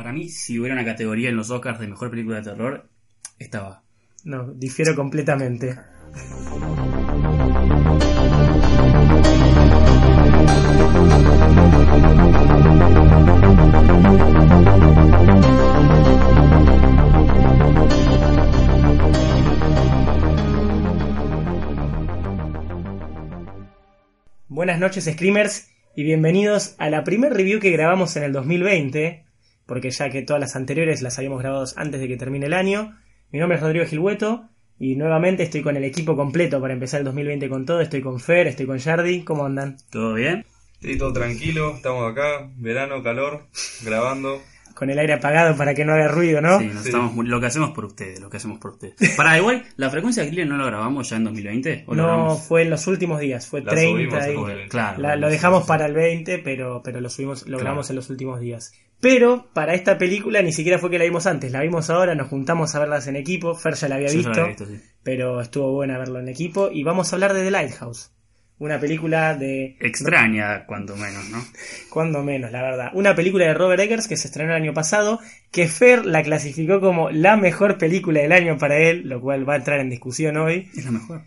Para mí, si hubiera una categoría en los Oscars de mejor película de terror, estaba. No, difiero completamente. Buenas noches, Screamers, y bienvenidos a la primer review que grabamos en el 2020, porque ya que todas las anteriores las habíamos grabado antes de que termine el año. Mi nombre es Rodrigo Gilhueto, y nuevamente estoy con el equipo completo para empezar el 2020 con todo. Estoy con Fer, estoy con Jardi. ¿Cómo andan? ¿Todo bien? Sí, todo tranquilo, estamos acá, verano, calor, grabando. Con el aire apagado para que no haga ruido, ¿no? Sí, nos Sí. estamos lo que hacemos por ustedes, lo que hacemos por ustedes. Para igual, ¿la frecuencia de no lo grabamos ya en 2020? ¿O No, grabamos? fue en los últimos días, fue La 30 subimos y- Claro. La- lo dejamos sí. para el 20, pero, pero lo subimos, lo Claro. grabamos en los últimos días. Pero para esta película ni siquiera fue que la vimos antes, la vimos ahora, nos juntamos a verlas en equipo, Fer ya la había Yo visto, lo había visto, sí. pero estuvo buena verlo en equipo y vamos a hablar de The Lighthouse, una película de Extraña, cuanto menos, ¿no? cuando menos, la verdad. Una película de Robert Eggers que se estrenó el año pasado, que Fer la clasificó como la mejor película del año para él, lo cual va a entrar en discusión hoy. Es la mejor.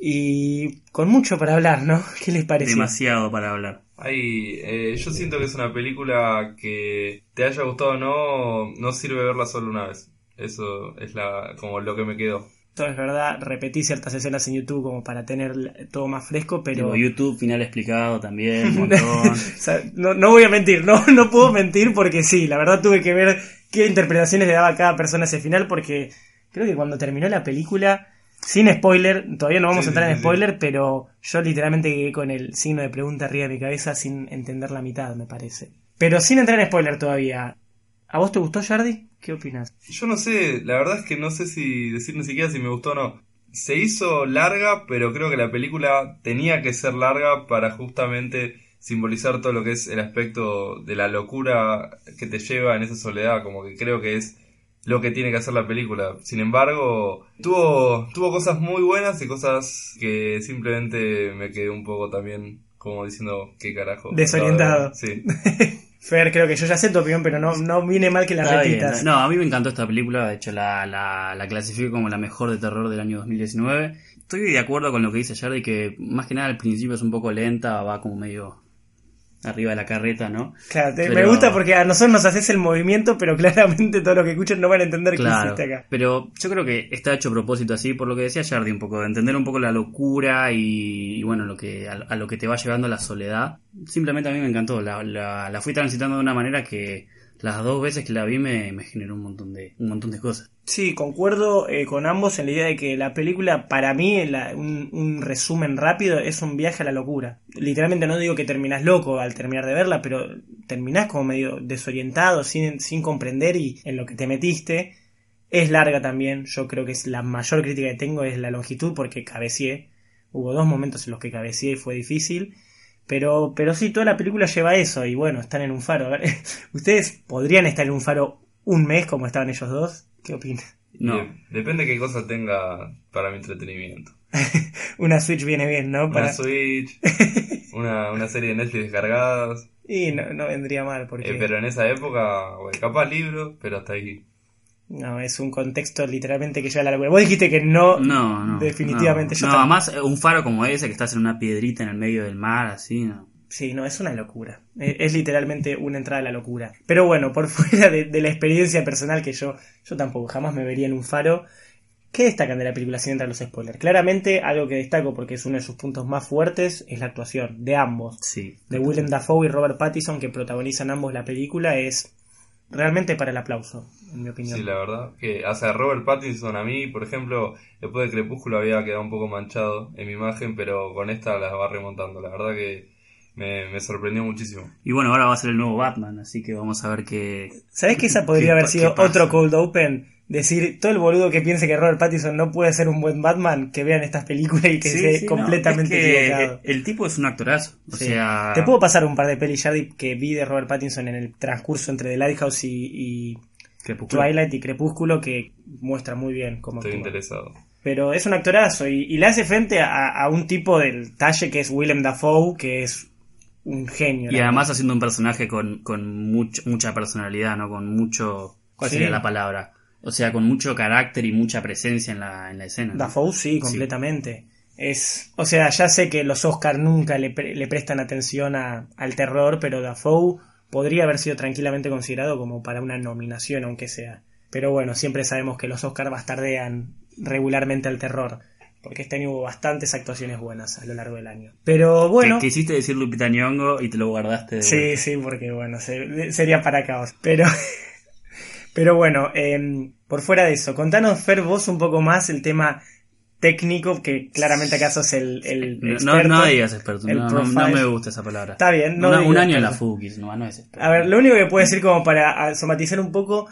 Y con mucho para hablar, ¿no? ¿Qué les parece? Demasiado para hablar. Ay, eh, yo siento que es una película que te haya gustado o no, no sirve verla solo una vez. Eso es la como lo que me quedó. Todo es verdad, repetí ciertas escenas en YouTube como para tener todo más fresco, pero... YouTube, final explicado también, un montón. O sea, no, no voy a mentir, no, no puedo mentir porque sí, la verdad tuve que ver qué interpretaciones le daba cada persona a ese final porque creo que cuando terminó la película, sin spoiler, todavía no vamos Sí, a entrar en sí, spoiler, pero yo literalmente quedé con el signo de pregunta arriba de mi cabeza sin entender la mitad, me parece. Pero sin entrar en spoiler todavía. ¿A vos te gustó, Jardi? ¿Qué opinas? Yo no sé, la verdad es que no sé si decir ni siquiera si me gustó o no. Se hizo larga, pero creo que la película tenía que ser larga para justamente simbolizar todo lo que es el aspecto de la locura que te lleva en esa soledad, como que creo que es lo que tiene que hacer la película. Sin embargo, tuvo, tuvo cosas muy buenas y cosas que simplemente me quedé un poco también como diciendo, ¿qué carajo? Desorientado. Sí. Fer, creo que yo ya sé tu opinión, pero no, no viene mal que la Está bien. repitas. No, a mí me encantó esta película, de hecho la, la, la clasifico como la mejor de terror del año 2019. Estoy de acuerdo con lo que dice Jardy, que más que nada al principio es un poco lenta, va como medio arriba de la carreta, ¿no? Claro, te- me gusta porque a nosotros nos haces el movimiento, pero claramente todos los que escuchan no van a entender qué Claro, hiciste acá. pero yo creo que está hecho a propósito así, por lo que decía Jardy, un poco, de entender un poco la locura y, y bueno, lo que, a, a lo que te va llevando la soledad. Simplemente a mí me encantó, la, la, la fui transitando de una manera que las dos veces que la vi me, me generó un montón de, un montón de cosas. Sí, concuerdo eh, con ambos en la idea de que la película, para mí, la- un, resumen rápido, es un viaje a la locura. Literalmente no digo que terminás loco al terminar de verla, pero terminás como medio desorientado, sin, sin comprender y en lo que te metiste. Es larga también, yo creo que es la mayor crítica que tengo es la longitud porque cabeceé. Hubo dos momentos en los que cabeceé y fue difícil. Pero, pero sí, toda la película lleva eso y bueno, están en un faro. A ver, ¿Ustedes podrían estar en un faro un mes como estaban ellos dos? ¿Qué opinan? No. De- depende qué cosa tenga para mi entretenimiento. Una Switch viene bien, ¿no? Para... Una Switch, una, una serie de Netflix descargadas. Y no, no vendría mal, porque Eh, pero en esa época, bueno, capaz libros, pero hasta ahí. No, es un contexto literalmente que lleva a la locura. Vos dijiste que no, No, no. definitivamente. No, yo no, además eh, un faro como ese que estás en una piedrita en el medio del mar, así, ¿no? Sí, no, es una locura. Eh, Es literalmente una entrada a la locura. Pero bueno, por fuera de, de la experiencia personal que yo, yo tampoco jamás me vería en un faro. ¿Qué destacan de la película sin entrar los spoilers? Claramente, algo que destaco porque es uno de sus puntos más fuertes es la actuación de ambos. Sí. De Willem Dafoe y Robert Pattinson, que protagonizan ambos la película, es realmente para el aplauso, en mi opinión. Sí, la verdad. Que, o sea, Robert Pattinson a mí, por ejemplo, después de Crepúsculo había quedado un poco manchado en mi imagen, pero con esta la va remontando. La verdad que me, me sorprendió muchísimo. Y bueno, ahora va a ser el nuevo Batman, así que vamos a ver qué... ¿Sabes que esa podría ¿Qué haber sido otro cold open? Decir, todo el boludo que piense que Robert Pattinson no puede ser un buen Batman, que vean estas películas y que Sí, esté sí, no, completamente es que equivocado. El tipo es un actorazo. O Sí. sea... Te puedo pasar un par de pelis, Jardy, que vi de Robert Pattinson en el transcurso entre The Lighthouse y, y. Twilight y Crepúsculo, que muestra muy bien cómo Estoy actúa. interesado. Pero es un actorazo y, y le hace frente a, a un tipo del talle que es Willem Dafoe, que es un genio. Y además haciendo un personaje con, con much- mucha personalidad, ¿no? Con mucho... ¿Cuál sería la palabra? O sea, con mucho carácter y mucha presencia en la, en la escena. ¿no? Dafoe sí, completamente. Es, o sea, ya sé que los Oscar nunca le, pre- le prestan atención a- al terror, pero Dafoe podría haber sido tranquilamente considerado como para una nominación, aunque sea. Pero bueno, siempre sabemos que los Oscar bastardean regularmente al terror, porque este año hubo bastantes actuaciones buenas a lo largo del año. Pero bueno, Que quisiste decir Lupita Nyong'o y te lo guardaste de sí, sí, porque bueno, se- sería para caos. Pero, pero bueno, em, por fuera de eso, contanos, Fer, vos un poco más el tema técnico, que claramente acaso es el, el No, experto. no digas experto, el no, no- me gusta esa palabra. Está bien, no Una- un año en la. FUKIS, no, no es experto. A ver, lo único que puedo decir como para somatizar un poco,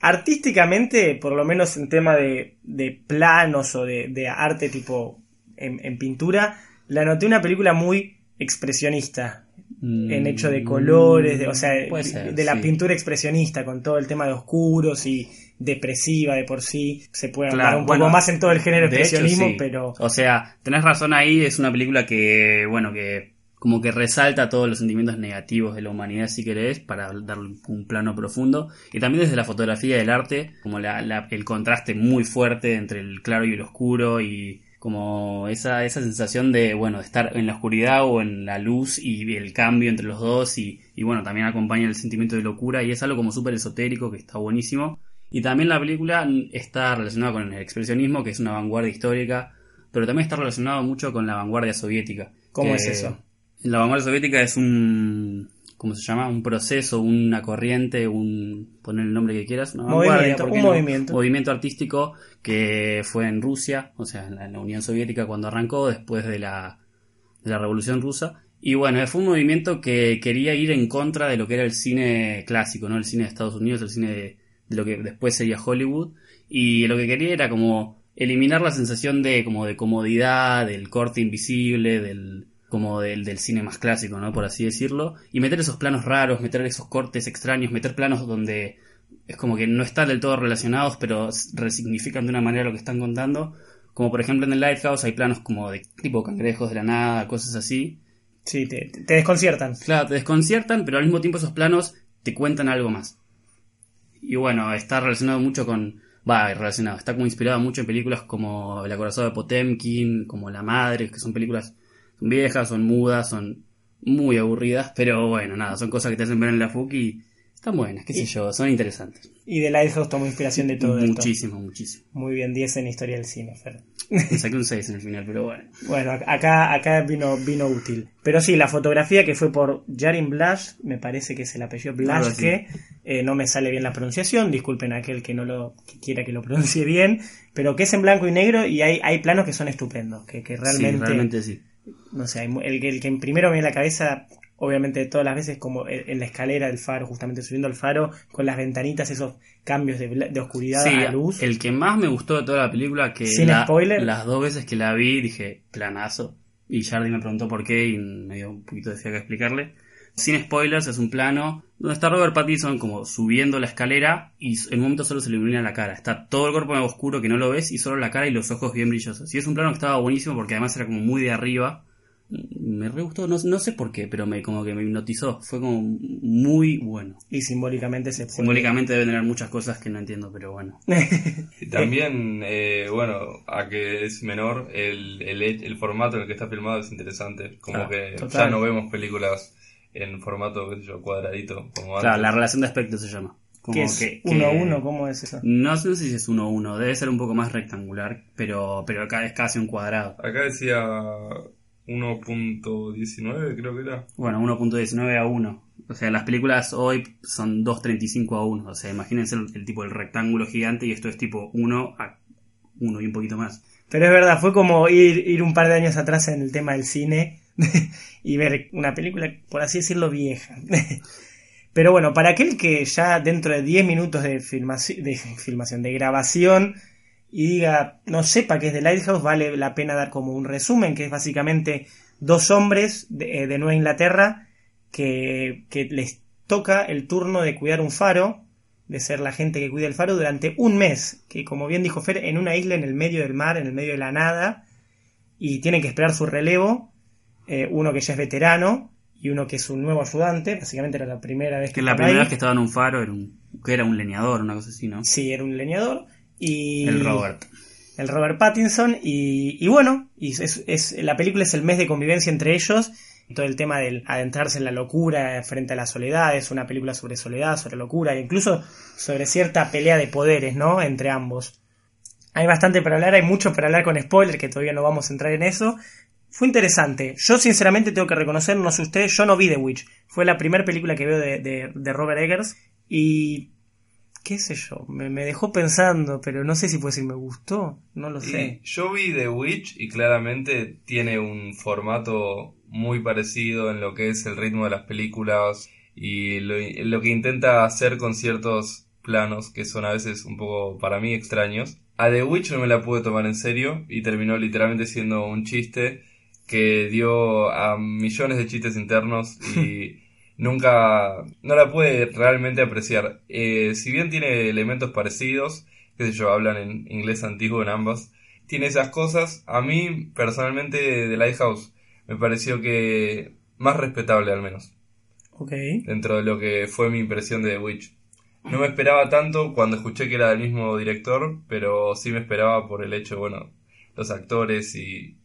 artísticamente, por lo menos en tema de, de planos o de, de arte tipo en, en pintura, la noté una película muy expresionista en hecho de colores, de, o sea, Mm, ser, de la sí. pintura expresionista, con todo el tema de oscuros y depresiva de por sí, se puede Claro, hablar un bueno, poco más en todo el género hecho, expresionismo, sí. pero O sea, tenés razón ahí, es una película que, bueno, que como que resalta todos los sentimientos negativos de la humanidad, si querés, para darle un plano profundo. Y también desde la fotografía y el arte, como la, la- el contraste muy fuerte entre el claro y el oscuro y como esa, esa sensación de, bueno, de estar en la oscuridad o en la luz y el cambio entre los dos y, y bueno, también acompaña el sentimiento de locura y es algo como súper esotérico que está buenísimo. Y también la película está relacionada con el expresionismo, que es una vanguardia histórica, pero también está relacionado mucho con la vanguardia soviética. ¿Cómo es eso? La vanguardia soviética es un, ¿cómo se llama? Un proceso, una corriente, un, poner el nombre que quieras, una vanguardia, Movimiento, ¿por qué un no? movimiento. movimiento artístico que fue en Rusia, o sea, en la, en la Unión Soviética cuando arrancó, después de la, de la Revolución Rusa. Y bueno, fue un movimiento que quería ir en contra de lo que era el cine clásico, ¿no? El cine de Estados Unidos, el cine de, de lo que después sería Hollywood. Y lo que quería era como eliminar la sensación de como de comodidad, del corte invisible, del como del, del cine más clásico, ¿no? Por así decirlo. Y meter esos planos raros, meter esos cortes extraños, meter planos donde es como que no están del todo relacionados, pero resignifican de una manera lo que están contando. Como por ejemplo en el Lighthouse hay planos como de tipo cangrejos de la nada, cosas así. sí, te, te desconciertan. Claro, te desconciertan, pero al mismo tiempo esos planos te cuentan algo más. Y bueno, está relacionado mucho con... Va, relacionado, está como inspirado mucho en películas como El acorazado de Potemkin, como La Madre, que son películas son viejas, son mudas, son muy aburridas, pero bueno, nada, son cosas que te hacen ver en la FUC y están buenas, qué sé yo, son interesantes. Y de Lighthouse tomó inspiración de todo esto. muchísimo, muchísimo. Muy bien, 10 en historia del cine, Fer. Me saqué un 6 en el final, pero bueno. Bueno, acá, acá vino, vino útil. Pero sí, la fotografía que fue por Jarin Blash, me parece que es el apellido Blash, que eh, no me sale bien la pronunciación, disculpen a aquel que no lo que quiera que lo pronuncie bien, pero que es en blanco y negro y hay, hay planos que son estupendos, que, que realmente, sí, realmente sí. No sé, el, que- el que primero me viene a la cabeza, obviamente todas las veces como en en la escalera del faro, justamente subiendo al faro, con las ventanitas, esos cambios de, de oscuridad Sí, a luz. el que más me gustó de toda la película, que Sin la- spoiler. las dos veces que la vi dije, planazo. Y Jardy me preguntó por qué y me dio un poquito de fiaca explicarle. Sin spoilers, es un plano donde está Robert Pattinson como subiendo la escalera y en un momento solo se le ilumina la cara. Está todo el cuerpo en oscuro que no lo ves y solo la cara y los ojos bien brillosos. Y es un plano que estaba buenísimo porque además era como muy de arriba. Me re gustó, no, no sé por qué, pero me como que me hipnotizó. Fue como muy bueno. Y simbólicamente se puede- Simbólicamente debe tener muchas cosas que no entiendo, pero bueno. Y también, eh, bueno, a que es menor, el, el, el formato en el que está filmado es interesante. Como Ah, que total. ya no vemos películas en formato, qué sé yo, cuadradito, como Claro, antes. la relación de aspectos se llama. Como que es que- uno a que- uno, ¿cómo es eso? No sé si es uno a uno, debe ser un poco más rectangular, pero, pero acá es casi un cuadrado. Acá decía 1.19, creo que era. Bueno, 1.19 a 1. O sea, las películas hoy son 2.35 a 1. O sea, imagínense el, el tipo del rectángulo gigante y esto es tipo 1 a 1 y un poquito más. Pero es verdad, fue como ir, ir un par de años atrás en el tema del cine y ver una película, por así decirlo, vieja. Pero bueno, para aquel que ya dentro de 10 minutos de, filmaci- de filmación, de grabación, y diga, no sepa qué es The Lighthouse, vale la pena dar como un resumen, que es básicamente dos hombres de, eh, de Nueva Inglaterra que, que les toca el turno de cuidar un faro, de ser la gente que cuida el faro durante un mes, que como bien dijo Fer, en una isla en el medio del mar, en el medio de la nada, y tienen que esperar su relevo, eh, uno que ya es veterano, y uno que es un nuevo ayudante. Básicamente era la primera vez que, Que la primera ahí. vez que estaba en un faro era un, que era un leñador, una cosa así, ¿no? Sí, era un leñador. Y El Robert. el Robert Pattinson y, y bueno, y es, es- la película es el mes de convivencia entre ellos, todo el tema del adentrarse en la locura frente a la soledad, es una película sobre soledad, sobre locura, e incluso sobre cierta pelea de poderes, ¿no? Entre ambos. Hay bastante para hablar, hay mucho para hablar con spoiler, que todavía no vamos a entrar en eso. Fue interesante. Yo sinceramente tengo que reconocer, no sé ustedes, yo no vi The Witch. Fue la primera película que veo de, de- Robert Eggers y qué sé yo, me, dejó pensando, pero no sé si puede decir me gustó, no lo sé. Y yo vi The Witch y claramente tiene un formato muy parecido en lo que es el ritmo de las películas y lo, lo que intenta hacer con ciertos planos que son a veces un poco para mí extraños. A The Witch no me la pude tomar en serio y terminó literalmente siendo un chiste que dio a millones de chistes internos y nunca no la pude realmente apreciar. Eh, si bien tiene elementos parecidos, qué sé yo, hablan en inglés antiguo en ambas, tiene esas cosas. A mí, personalmente, de Lighthouse me pareció que más respetable al menos, Ok. dentro de lo que fue mi impresión de The Witch. No me esperaba tanto cuando escuché que era del mismo director, pero sí me esperaba por el hecho, bueno, los actores y,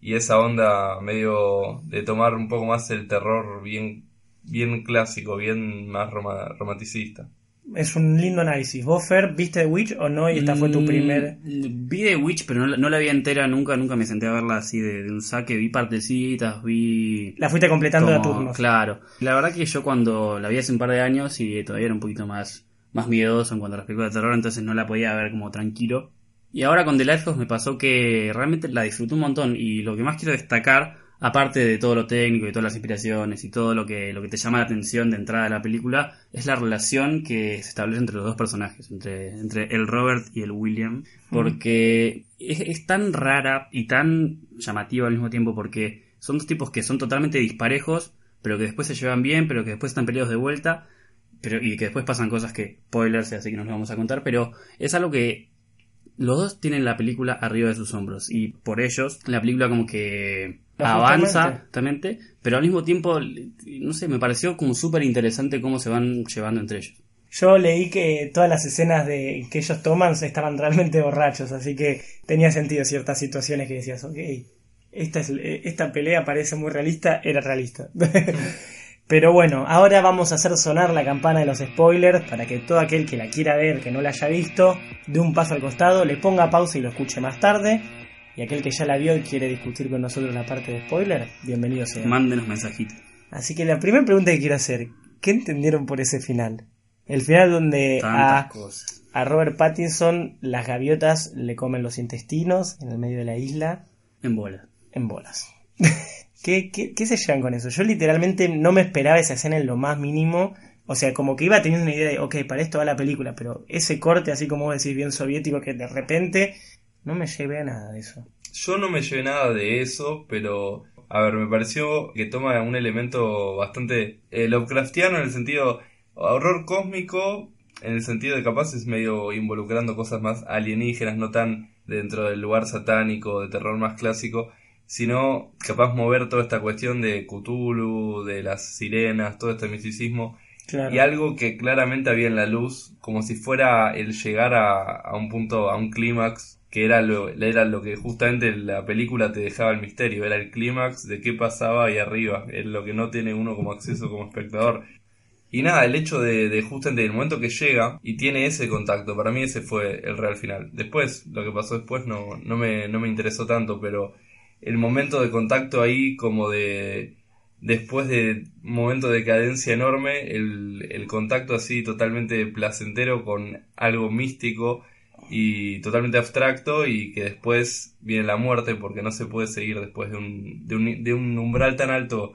y esa onda medio de tomar un poco más el terror bien, bien clásico, bien más roma- romanticista. Es un lindo análisis. ¿Vos, Fer, viste The Witch o no? Y esta fue tu Mm, primer... Vi The Witch, pero no, la- no la vi entera nunca, nunca me senté a verla así de, de un saque. Vi partecitas, vi. La fuiste completando a como- turnos. Claro. La verdad que yo cuando la vi hace un par de años y todavía era un poquito más, más miedoso en cuanto a las películas de terror, entonces no la podía ver como tranquilo. Y ahora con The Lighthouse me pasó que realmente la disfruté un montón y lo que más quiero destacar, aparte de todo lo técnico y todas las inspiraciones y todo lo que, lo que te llama la atención de entrada de la película, es la relación que se establece entre los dos personajes, entre, entre el Robert y el William, porque es, es tan rara y tan llamativa al mismo tiempo porque son dos tipos que son totalmente disparejos, pero que después se llevan bien, pero que después están peleados de vuelta, pero y que después pasan cosas que spoilers, así que no los vamos a contar, pero es algo que los dos tienen la película arriba de sus hombros y por ellos la película como que avanza exactamente, pero al mismo tiempo, no sé, me pareció como súper interesante cómo se van llevando entre ellos. Yo leí que todas las escenas de que ellos toman estaban realmente borrachos, así que tenía sentido ciertas situaciones que decías, ok, esta, es, esta pelea parece muy realista, era realista. Pero bueno, ahora vamos a hacer sonar la campana de los spoilers para que todo aquel que la quiera ver, que no la haya visto, dé un paso al costado, le ponga pausa y lo escuche más tarde. Y aquel que ya la vio y quiere discutir con nosotros la parte de spoiler, bienvenido sea. Mándenos mensajitos. Así que la primera pregunta que quiero hacer, ¿qué entendieron por ese final? El final donde a, a Robert Pattinson las gaviotas le comen los intestinos en el medio de la isla En bola. en bolas. ¿Qué, qué, qué se llevan con eso? Yo literalmente no me esperaba esa escena en lo más mínimo. O sea, como que iba teniendo una idea de, ok, para esto va la película, pero ese corte, así como vos decís, bien soviético, que de repente no me llevé a nada de eso. Yo no me llevé nada de eso, pero a ver, me pareció que toma un elemento bastante eh, Lovecraftiano en el sentido horror cósmico, en el sentido de capaz es medio involucrando cosas más alienígenas, no tan dentro del lugar satánico, de terror más clásico, sino capaz mover toda esta cuestión de Cthulhu, de las sirenas, todo este misticismo Claro. y algo que claramente había en la luz, como si fuera el llegar a, a un punto, a un clímax, que era lo, era lo que justamente la película te dejaba el misterio, era el clímax de qué pasaba ahí arriba, es lo que no tiene uno como acceso como espectador. Y nada, el hecho de, de justamente el momento que llega y tiene ese contacto, para mí ese fue el real final. Después, lo que pasó después no, no, me, no me interesó tanto, pero el momento de contacto ahí como de después de un momento de cadencia enorme, el, el contacto así totalmente placentero con algo místico y totalmente abstracto y que después viene la muerte porque no se puede seguir después de un, de un, de un umbral tan alto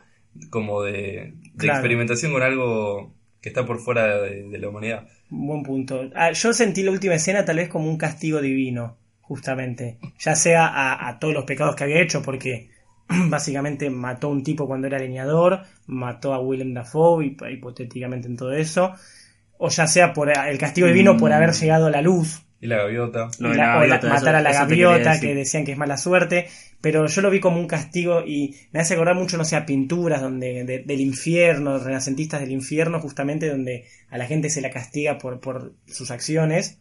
como de, de Claro. experimentación con algo que está por fuera de, de la humanidad. Buen punto. Ah, yo sentí la última escena tal vez como un castigo divino, justamente. Ya sea a, a todos los pecados que había hecho, porque básicamente mató a un tipo cuando era leñador, mató a Willem Dafoe, y- hipotéticamente en todo eso. O ya sea por el castigo divino por haber llegado a la luz. Y la gaviota. Y la- la o la- gaviota, eso- matar a la gaviota, que decían que es mala suerte, pero yo lo vi como un castigo y me hace acordar mucho, no sé, a pinturas donde, de- del infierno, renacentistas del infierno, justamente donde a la gente se la castiga por, por sus acciones,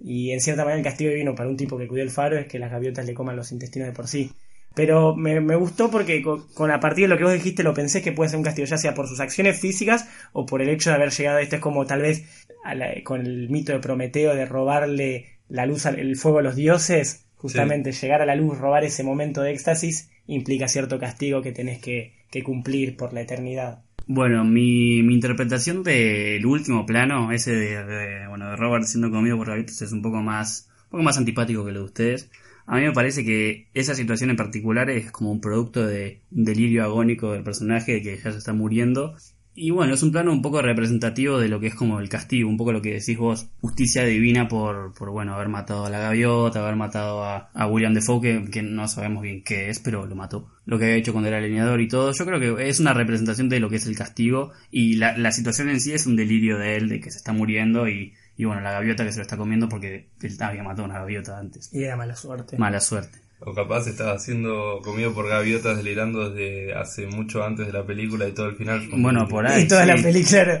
y en cierta manera el castigo vino para un tipo que cuidó el faro es que las gaviotas le coman los intestinos de por sí. Pero me, me gustó porque con, con- a partir de lo que vos dijiste lo pensé que puede ser un castigo, ya sea por sus acciones físicas o por el hecho de haber llegado a esto. Es como tal vez a la- con el mito de Prometeo de robarle la luz, al- el fuego a los dioses. Justamente llegar a la luz, robar ese momento de éxtasis, implica cierto castigo que tenés que, que cumplir por la eternidad. Bueno, mi, mi interpretación del último plano, ese de, bueno, de Robert siendo comido por gaviotas, es un poco más, un poco más antipático que lo de ustedes. A mí me parece que esa situación en particular es como un producto de un delirio agónico del personaje que ya se está muriendo. Y bueno, es un plano un poco representativo de lo que es como el castigo, un poco lo que decís vos, justicia divina por, por bueno, haber matado a la gaviota, haber matado a, a William Defoe, que, que no sabemos bien qué es, pero lo mató. Lo que había hecho cuando era leñador y todo. Yo creo que es una representación de lo que es el castigo y la, la situación en sí es un delirio de él, de que se está muriendo y, y bueno, la gaviota que se lo está comiendo porque él había matado a una gaviota antes. Y era mala suerte. Mala suerte. O capaz estaba siendo comido por gaviotas delirando desde hace mucho antes de la película y todo el final. Bueno, por ahí. y toda sí. la película. claro.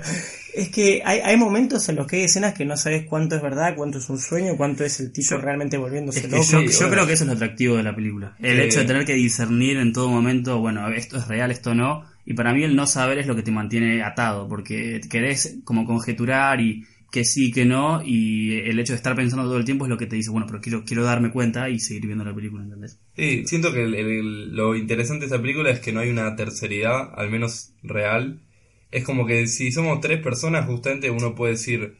Es que hay, hay momentos en los que hay escenas que no sabes cuánto es verdad, cuánto es un sueño, cuánto es el tipo Yo- realmente volviéndose Es que loco. yo, Sí, yo bueno. creo que eso es lo atractivo de la película. El hecho de tener que discernir en todo momento, bueno, esto es real, esto no. Y para mí el no saber es lo que te mantiene atado, porque querés como conjeturar y que sí, que no, y el hecho de estar pensando todo el tiempo es lo que te dice, bueno, pero quiero, quiero darme cuenta y seguir viendo la película, ¿entendés? Sí, siento que el- el- lo interesante de esta película es que no hay una terceridad, al menos real. Es como que si somos tres personas, justamente uno puede decir,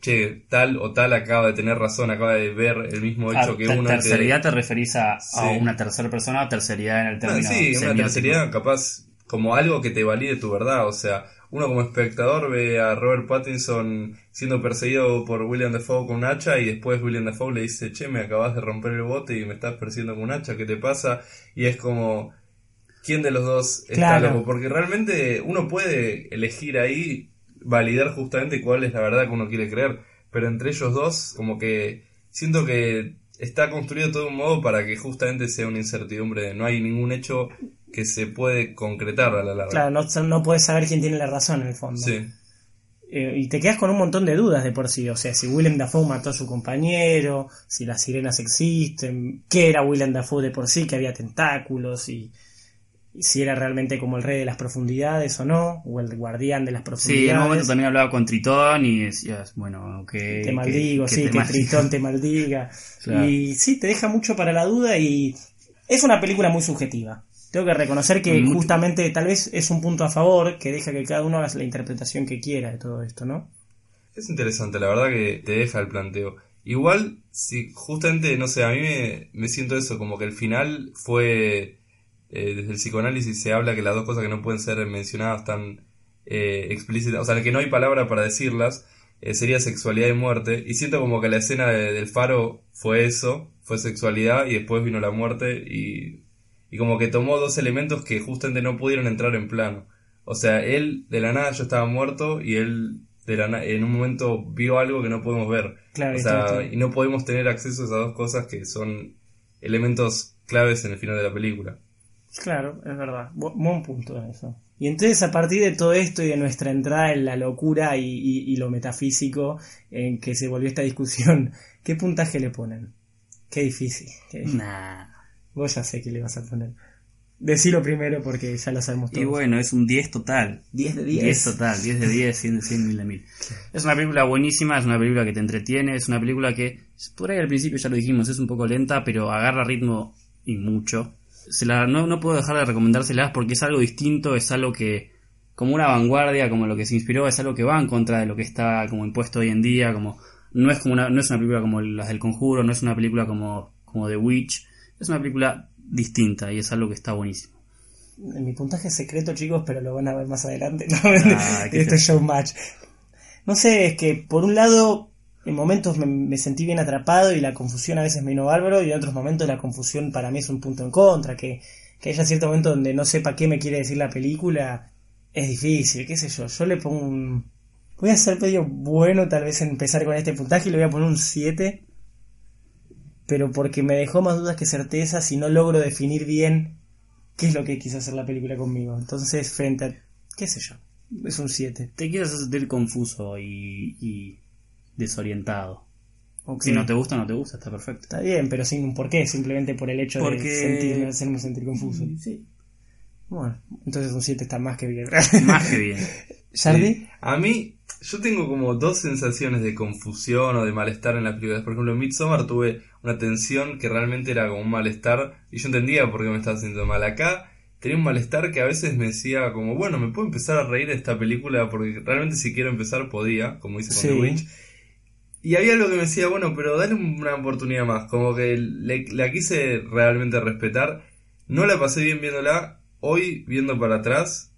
che, tal o tal acaba de tener razón, acaba de ver el mismo hecho Ah, que ter- uno. te- terceridad te referís a, a Sí. una tercera persona o terceridad en el Ah, término sí, una semiótico? terceridad capaz como algo que te valide tu verdad. O sea, uno como espectador ve a Robert Pattinson siendo perseguido por William Dafoe con un hacha y después William Dafoe le dice, che, me acabas de romper el bote y me estás persiguiendo con un hacha, ¿qué te pasa? Y es como, ¿quién de los dos está Claro. loco? Porque realmente uno puede elegir ahí, validar justamente cuál es la verdad que uno quiere creer. Pero entre ellos dos, como que siento que está construido de todo un modo para que justamente sea una incertidumbre. No hay ningún hecho que se puede concretar a la larga. Claro, no, no puedes saber quién tiene la razón en el fondo. Sí. Eh, y te quedas con un montón de dudas de por sí. O sea, si Willem Dafoe mató a su compañero, si las sirenas existen, qué era Willem Dafoe de por sí, que había tentáculos, y, y si era realmente como el rey de las profundidades o no, o el guardián de las Sí, en profundidades. un momento también hablaba con Tritón y decías, bueno, que... te maldigo, sí, que Tritón te maldiga. Claro. Y sí, te deja mucho para la duda y es una película muy subjetiva. Tengo que reconocer que Mucho. justamente tal vez es un punto a favor que deja que cada uno haga la interpretación que quiera de todo esto, ¿no? Es interesante, la verdad que te deja el planteo. Igual, si justamente, no sé, a mí me, me siento eso, como que el final fue, eh, desde el psicoanálisis se habla que las dos cosas que no pueden ser mencionadas están eh, explícitas, o sea, que no hay palabra para decirlas, eh, sería sexualidad y muerte. Y siento como que la escena de- del faro fue eso, fue sexualidad y después vino la muerte y, y como que tomó dos elementos que justamente no pudieron entrar en plano. O sea, él de la nada ya estaba muerto y él de la en un momento vio algo que no podemos ver. Claro, o sea, y no podemos tener acceso a esas dos cosas que son elementos claves en el final de la película. Claro, es verdad. Bu- buen punto eso. Y entonces a partir de todo esto y de nuestra entrada en la locura y, y- y lo metafísico en que se volvió esta discusión, ¿qué puntaje le ponen? Qué difícil. qué difícil. Nah. Vos ya sé que le vas a poner. Decilo primero porque ya lo sabemos todos. Y bueno, es un 10 total. 10 de 10 total, 10 de 10, 100 de 100, 1000 de 1000. Es una película buenísima, es una película que te entretiene, es una película que, por ahí al principio ya lo dijimos, es un poco lenta, pero agarra ritmo y mucho. Se la, no, no puedo dejar de recomendárselas porque es algo distinto, es algo que, como una vanguardia, como lo que se inspiró, es algo que va en contra de lo que está como impuesto hoy en día, como no es como una, no es una película como las del conjuro, no es una película como, como The Witch, es una película distinta y es algo que está buenísimo. Mi puntaje es secreto, chicos, pero lo van a ver más adelante. No, Ah, Esto es showmatch. No sé, es que por un lado, en momentos me, me sentí bien atrapado y la confusión a veces me vino bárbaro, y en otros momentos la confusión para mí es un punto en contra. Que, que haya cierto momento donde no sepa qué me quiere decir la película, es difícil, qué sé yo. Yo le pongo un. Voy a ser medio bueno, tal vez, empezar con este puntaje y le voy a poner un 7. Pero porque me dejó más dudas que certezas y no logro definir bien qué es lo que quiso hacer la película conmigo. Entonces, frente a, qué sé yo, es un 7. Te quieres sentir confuso y, y desorientado. Si no te gusta, no te gusta, está perfecto. Está bien, pero sin un porqué, simplemente por el hecho Porque- de sentirme, hacerme sentir confuso. Sí. Bueno, entonces un 7 está más que bien. Más que bien. Sí. A mí, yo tengo como dos sensaciones de confusión o de malestar en las películas. Por ejemplo, en Midsommar tuve una tensión que realmente era como un malestar y yo entendía por qué me estaba sintiendo mal. Acá tenía un malestar que a veces me decía como, bueno, me puedo empezar a reír de esta película porque realmente si quiero empezar podía, como hice con Sí. The Witch. Y había algo que me decía, bueno, pero dale una oportunidad más. Como que le- la quise realmente respetar. No la pasé bien viéndola. Hoy, viendo para atrás,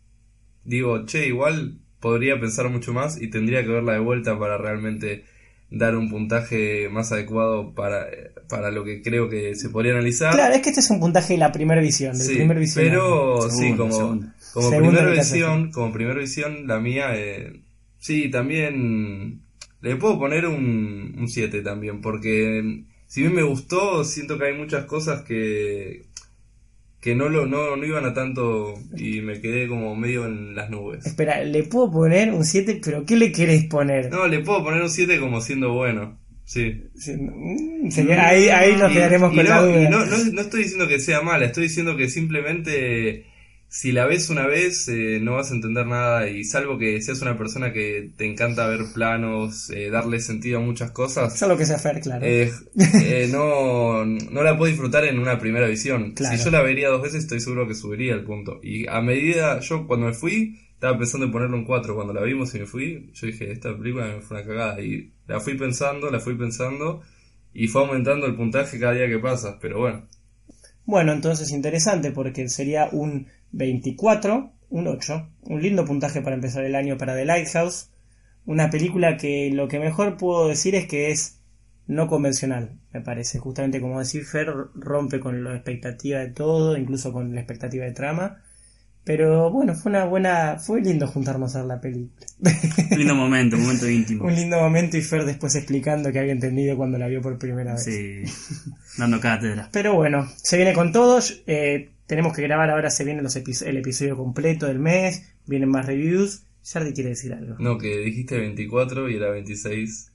digo, che, igual podría pensar mucho más y tendría que verla de vuelta para realmente dar un puntaje más adecuado para, para lo que creo que se podría analizar. Claro, es que este es un puntaje de la primera visión, del Sí, primer visión. pero sí, como, segunda. como Segunda primera visión, como primera visión, la mía, eh, sí, también le puedo poner un 7 también, porque si bien me gustó, siento que hay muchas cosas que que no lo no, no iban a tanto y me quedé como medio en las nubes. Espera, le puedo poner un 7, pero ¿qué le querés poner? No, le puedo poner un 7 como siendo bueno. Sí. Sí, mm, ahí, ahí nos Y- quedaremos y con la no, duda. y no, no, no estoy diciendo que sea mala, estoy diciendo que simplemente si la ves una vez eh, no vas a entender nada y salvo que seas una persona que te encanta ver planos, eh, darle sentido a muchas cosas, Solo que sea fair, claro. eh, eh, no, no la puedo disfrutar en una primera visión. Claro. Si yo la vería dos veces estoy seguro que subiría el punto. Y a medida, yo cuando me fui, estaba pensando en ponerle un 4. Cuando la vimos y me fui, yo dije, esta película me fue una cagada. Y la fui pensando, la fui pensando y fue aumentando el puntaje cada día que pasa. Pero bueno, Bueno, entonces interesante porque sería un 24, un 8, un lindo puntaje para empezar el año para The Lighthouse, una película que lo que mejor puedo decir es que es no convencional, me parece, justamente como decir Fer, rompe con la expectativa de todo, incluso con la expectativa de trama, pero bueno, fue una buena, fue lindo juntarnos a ver la película. Lindo momento, momento íntimo. un lindo momento y Fer después explicando que había entendido cuando la vio por primera vez. Sí, dando cátedra. Pero bueno, se viene con todos. eh, tenemos que grabar ahora, se viene los epi- el episodio completo del mes. Vienen más reviews. Jardy quiere decir algo. no, que dijiste 24 y era 26.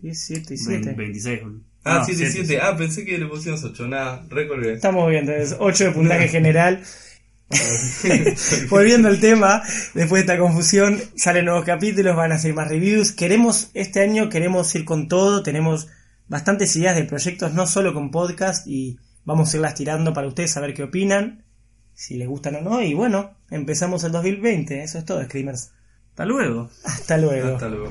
17 y 7. 26. boludo. Ah, No, 7, siete. 7. Ah, pensé que le pusimos 8. Nada, recolgué. Estamos bien, entonces 8 de puntaje general. Volviendo al tema, después de esta confusión, salen nuevos capítulos, van a ser más reviews. Queremos, este año queremos ir con todo, tenemos bastantes ideas de proyectos, no solo con podcast, y Vamos a irlas tirando para ustedes a ver qué opinan, si les gustan o no. Y bueno, empezamos el 2020. Eso es todo, Screamers. Hasta luego. Hasta luego. Hasta luego.